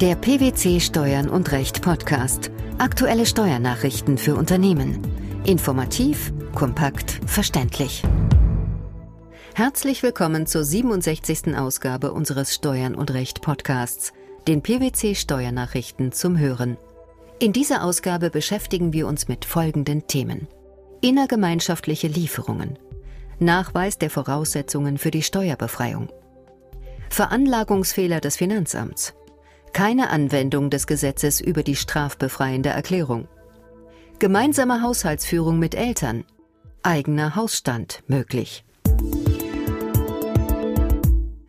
Der PwC Steuern und Recht Podcast. Aktuelle Steuernachrichten für Unternehmen. Informativ, kompakt, verständlich. Herzlich willkommen zur 67. Ausgabe unseres Steuern und Recht Podcasts, den PwC Steuernachrichten zum Hören. In dieser Ausgabe beschäftigen wir uns mit folgenden Themen. Innergemeinschaftliche Lieferungen. Nachweis der Voraussetzungen für die Steuerbefreiung. Veranlagungsfehler des Finanzamts. Keine Anwendung des Gesetzes über die strafbefreiende Erklärung. Gemeinsame Haushaltsführung mit Eltern. Eigener Hausstand möglich.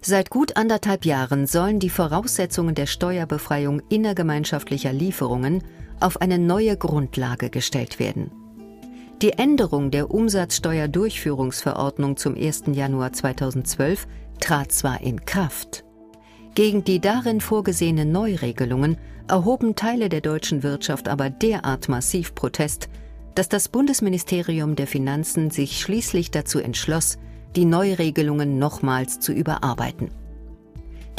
Seit gut anderthalb Jahren sollen die Voraussetzungen der Steuerbefreiung innergemeinschaftlicher Lieferungen auf eine neue Grundlage gestellt werden. Die Änderung der Umsatzsteuerdurchführungsverordnung zum 1. Januar 2012 trat zwar in Kraft. Gegen die darin vorgesehenen Neuregelungen erhoben Teile der deutschen Wirtschaft aber derart massiv Protest, dass das Bundesministerium der Finanzen sich schließlich dazu entschloss, die Neuregelungen nochmals zu überarbeiten.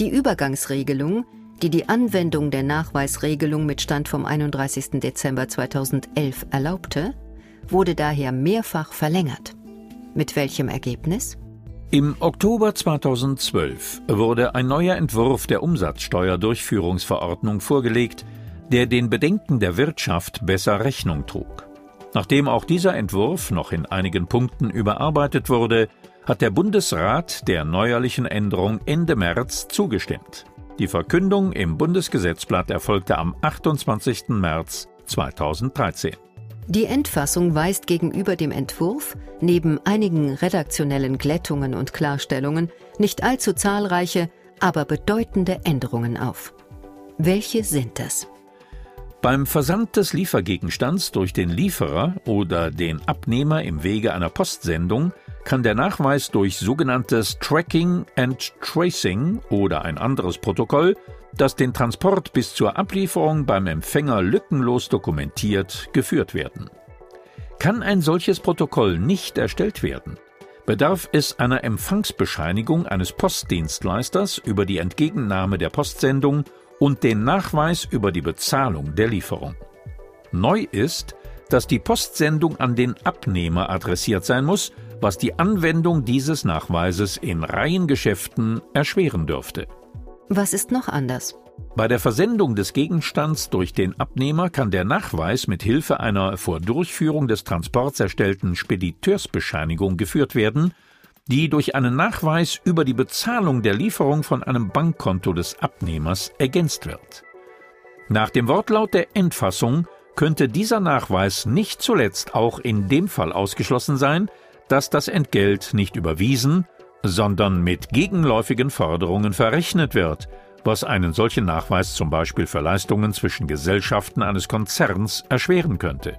Die Übergangsregelung, die die Anwendung der Nachweisregelung mit Stand vom 31. Dezember 2011 erlaubte, wurde daher mehrfach verlängert. Mit welchem Ergebnis? Im Oktober 2012 wurde ein neuer Entwurf der Umsatzsteuerdurchführungsverordnung vorgelegt, der den Bedenken der Wirtschaft besser Rechnung trug. Nachdem auch dieser Entwurf noch in einigen Punkten überarbeitet wurde, hat der Bundesrat der neuerlichen Änderung Ende März zugestimmt. Die Verkündung im Bundesgesetzblatt erfolgte am 28. März 2013. Die Endfassung weist gegenüber dem Entwurf, neben einigen redaktionellen Glättungen und Klarstellungen, nicht allzu zahlreiche, aber bedeutende Änderungen auf. Welche sind das? Beim Versand des Liefergegenstands durch den Lieferer oder den Abnehmer im Wege einer Postsendung kann der Nachweis durch sogenanntes Tracking and Tracing oder ein anderes Protokoll das den Transport bis zur Ablieferung beim Empfänger lückenlos dokumentiert, geführt werden. Kann ein solches Protokoll nicht erstellt werden, bedarf es einer Empfangsbescheinigung eines Postdienstleisters über die Entgegennahme der Postsendung und den Nachweis über die Bezahlung der Lieferung. Neu ist, dass die Postsendung an den Abnehmer adressiert sein muss, was die Anwendung dieses Nachweises in Reihengeschäften erschweren dürfte. Was ist noch anders? Bei der Versendung des Gegenstands durch den Abnehmer kann der Nachweis mit Hilfe einer vor Durchführung des Transports erstellten Spediteursbescheinigung geführt werden, die durch einen Nachweis über die Bezahlung der Lieferung von einem Bankkonto des Abnehmers ergänzt wird. Nach dem Wortlaut der Endfassung könnte dieser Nachweis nicht zuletzt auch in dem Fall ausgeschlossen sein, dass das Entgelt nicht überwiesen, sondern mit gegenläufigen Forderungen verrechnet wird, was einen solchen Nachweis zum Beispiel für Leistungen zwischen Gesellschaften eines Konzerns erschweren könnte.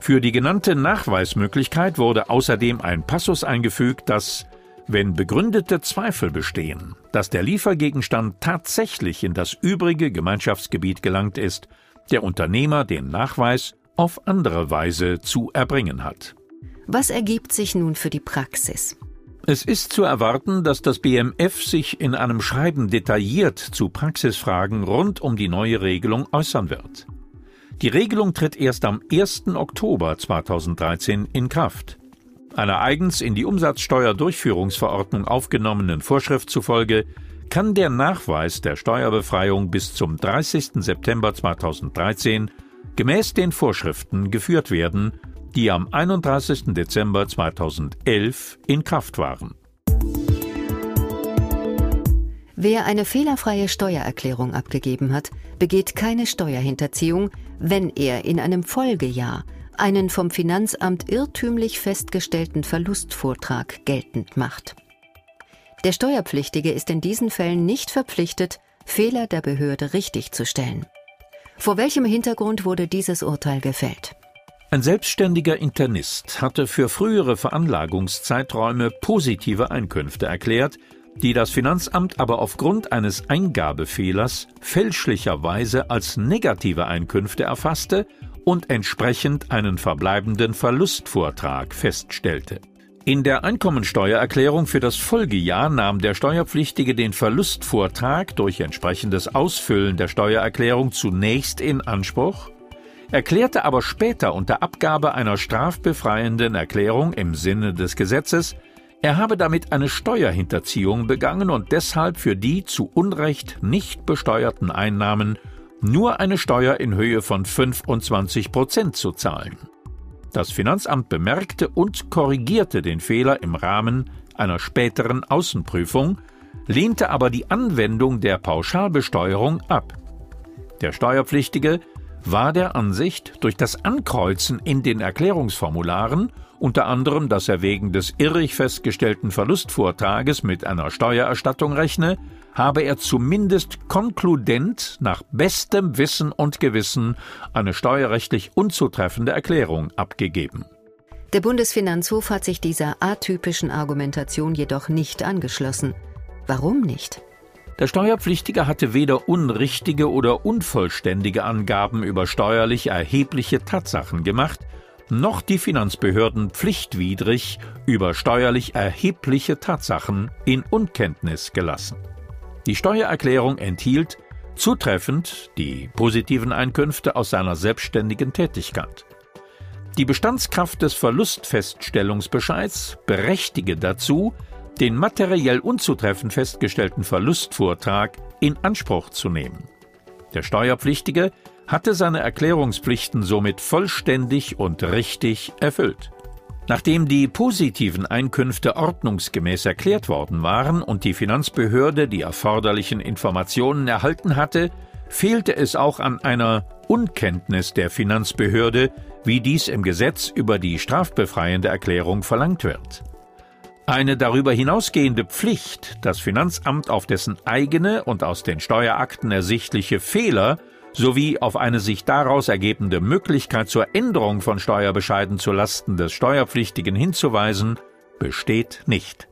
Für die genannte Nachweismöglichkeit wurde außerdem ein Passus eingefügt, dass, wenn begründete Zweifel bestehen, dass der Liefergegenstand tatsächlich in das übrige Gemeinschaftsgebiet gelangt ist, der Unternehmer den Nachweis auf andere Weise zu erbringen hat. Was ergibt sich nun für die Praxis? Es ist zu erwarten, dass das BMF sich in einem Schreiben detailliert zu Praxisfragen rund um die neue Regelung äußern wird. Die Regelung tritt erst am 1. Oktober 2013 in Kraft. Einer eigens in die Umsatzsteuerdurchführungsverordnung aufgenommenen Vorschrift zufolge kann der Nachweis der Steuerbefreiung bis zum 30. September 2013 gemäß den Vorschriften geführt werden die am 31. Dezember 2011 in Kraft waren. Wer eine fehlerfreie Steuererklärung abgegeben hat, begeht keine Steuerhinterziehung, wenn er in einem Folgejahr einen vom Finanzamt irrtümlich festgestellten Verlustvortrag geltend macht. Der Steuerpflichtige ist in diesen Fällen nicht verpflichtet, Fehler der Behörde richtigzustellen. Vor welchem Hintergrund wurde dieses Urteil gefällt? Ein selbstständiger Internist hatte für frühere Veranlagungszeiträume positive Einkünfte erklärt, die das Finanzamt aber aufgrund eines Eingabefehlers fälschlicherweise als negative Einkünfte erfasste und entsprechend einen verbleibenden Verlustvortrag feststellte. In der Einkommensteuererklärung für das Folgejahr nahm der Steuerpflichtige den Verlustvortrag durch entsprechendes Ausfüllen der Steuererklärung zunächst in Anspruch, erklärte aber später unter Abgabe einer strafbefreienden Erklärung im Sinne des Gesetzes, er habe damit eine Steuerhinterziehung begangen und deshalb für die zu Unrecht nicht besteuerten Einnahmen nur eine Steuer in Höhe von 25 Prozent zu zahlen. Das Finanzamt bemerkte und korrigierte den Fehler im Rahmen einer späteren Außenprüfung, lehnte aber die Anwendung der Pauschalbesteuerung ab. Der Steuerpflichtige war der Ansicht, durch das Ankreuzen in den Erklärungsformularen, unter anderem, dass er wegen des irrig festgestellten Verlustvortrages mit einer Steuererstattung rechne, habe er zumindest konkludent nach bestem Wissen und Gewissen eine steuerrechtlich unzutreffende Erklärung abgegeben. Der Bundesfinanzhof hat sich dieser atypischen Argumentation jedoch nicht angeschlossen. Warum nicht? Der Steuerpflichtige hatte weder unrichtige oder unvollständige Angaben über steuerlich erhebliche Tatsachen gemacht, noch die Finanzbehörden pflichtwidrig über steuerlich erhebliche Tatsachen in Unkenntnis gelassen. Die Steuererklärung enthielt zutreffend die positiven Einkünfte aus seiner selbstständigen Tätigkeit. Die Bestandskraft des Verlustfeststellungsbescheids berechtige dazu, den materiell unzutreffend festgestellten Verlustvortrag in Anspruch zu nehmen. Der Steuerpflichtige hatte seine Erklärungspflichten somit vollständig und richtig erfüllt. Nachdem die positiven Einkünfte ordnungsgemäß erklärt worden waren und die Finanzbehörde die erforderlichen Informationen erhalten hatte, fehlte es auch an einer Unkenntnis der Finanzbehörde, wie dies im Gesetz über die strafbefreiende Erklärung verlangt wird. Eine darüber hinausgehende Pflicht, das Finanzamt auf dessen eigene und aus den Steuerakten ersichtliche Fehler sowie auf eine sich daraus ergebende Möglichkeit zur Änderung von Steuerbescheiden zu Lasten des Steuerpflichtigen hinzuweisen, besteht nicht.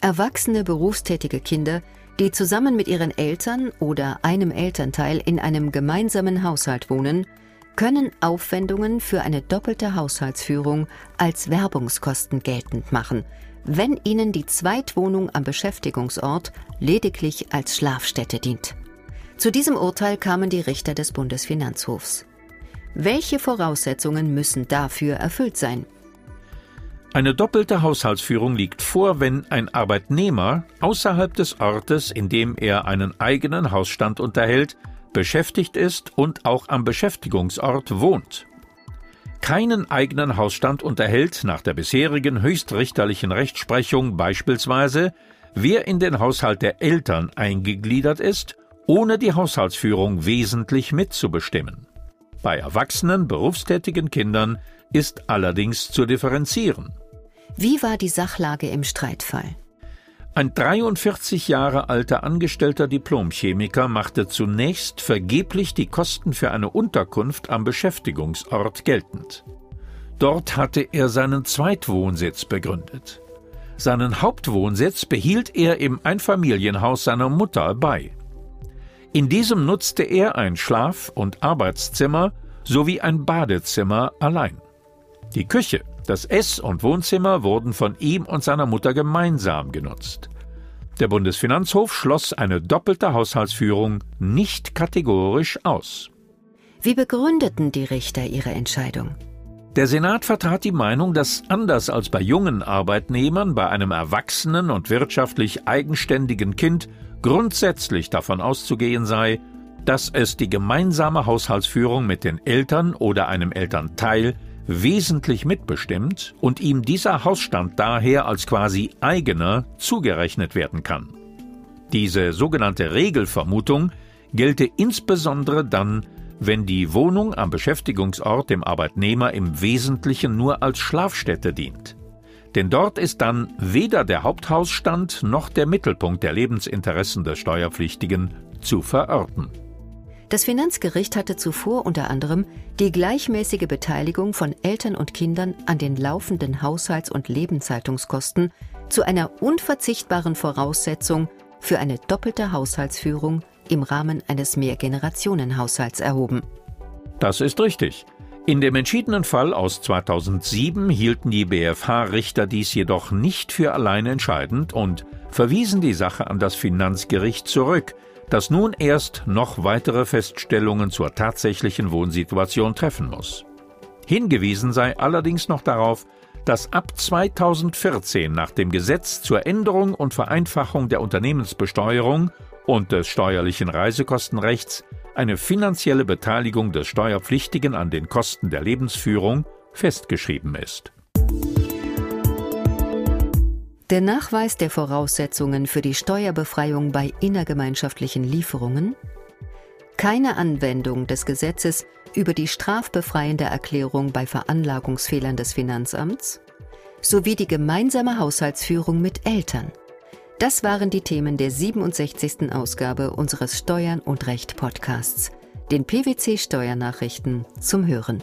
Erwachsene berufstätige Kinder, die zusammen mit ihren Eltern oder einem Elternteil in einem gemeinsamen Haushalt wohnen, können Aufwendungen für eine doppelte Haushaltsführung als Werbungskosten geltend machen, wenn ihnen die Zweitwohnung am Beschäftigungsort lediglich als Schlafstätte dient. Zu diesem Urteil kamen die Richter des Bundesfinanzhofs. Welche Voraussetzungen müssen dafür erfüllt sein? Eine doppelte Haushaltsführung liegt vor, wenn ein Arbeitnehmer außerhalb des Ortes, in dem er einen eigenen Hausstand unterhält, beschäftigt ist und auch am Beschäftigungsort wohnt keinen eigenen Hausstand unterhält nach der bisherigen höchstrichterlichen Rechtsprechung beispielsweise, wer in den Haushalt der Eltern eingegliedert ist, ohne die Haushaltsführung wesentlich mitzubestimmen. Bei erwachsenen, berufstätigen Kindern ist allerdings zu differenzieren. Wie war die Sachlage im Streitfall? Ein 43 Jahre alter angestellter Diplomchemiker machte zunächst vergeblich die Kosten für eine Unterkunft am Beschäftigungsort geltend. Dort hatte er seinen Zweitwohnsitz begründet. Seinen Hauptwohnsitz behielt er im Einfamilienhaus seiner Mutter bei. In diesem nutzte er ein Schlaf- und Arbeitszimmer sowie ein Badezimmer allein. Die Küche, das Ess- und Wohnzimmer wurden von ihm und seiner Mutter gemeinsam genutzt. Der Bundesfinanzhof schloss eine doppelte Haushaltsführung nicht kategorisch aus. Wie begründeten die Richter ihre Entscheidung? Der Senat vertrat die Meinung, dass anders als bei jungen Arbeitnehmern bei einem erwachsenen und wirtschaftlich eigenständigen Kind grundsätzlich davon auszugehen sei, dass es die gemeinsame Haushaltsführung mit den Eltern oder einem Elternteil wesentlich mitbestimmt und ihm dieser Hausstand daher als quasi eigener zugerechnet werden kann. Diese sogenannte Regelvermutung gelte insbesondere dann, wenn die Wohnung am Beschäftigungsort dem Arbeitnehmer im Wesentlichen nur als Schlafstätte dient. Denn dort ist dann weder der Haupthausstand noch der Mittelpunkt der Lebensinteressen des Steuerpflichtigen zu verorten. Das Finanzgericht hatte zuvor unter anderem die gleichmäßige Beteiligung von Eltern und Kindern an den laufenden Haushalts- und Lebenshaltungskosten zu einer unverzichtbaren Voraussetzung für eine doppelte Haushaltsführung im Rahmen eines Mehrgenerationenhaushalts erhoben. Das ist richtig. In dem entschiedenen Fall aus 2007 hielten die BFH-Richter dies jedoch nicht für allein entscheidend und verwiesen die Sache an das Finanzgericht zurück, das nun erst noch weitere Feststellungen zur tatsächlichen Wohnsituation treffen muss. Hingewiesen sei allerdings noch darauf, dass ab 2014 nach dem Gesetz zur Änderung und Vereinfachung der Unternehmensbesteuerung und des steuerlichen Reisekostenrechts eine finanzielle Beteiligung des Steuerpflichtigen an den Kosten der Lebensführung festgeschrieben ist. Der Nachweis der Voraussetzungen für die Steuerbefreiung bei innergemeinschaftlichen Lieferungen, keine Anwendung des Gesetzes über die strafbefreiende Erklärung bei Veranlagungsfehlern des Finanzamts sowie die gemeinsame Haushaltsführung mit Eltern – das waren die Themen der 67. Ausgabe unseres Steuern und Recht Podcasts, den PwC Steuernachrichten zum Hören.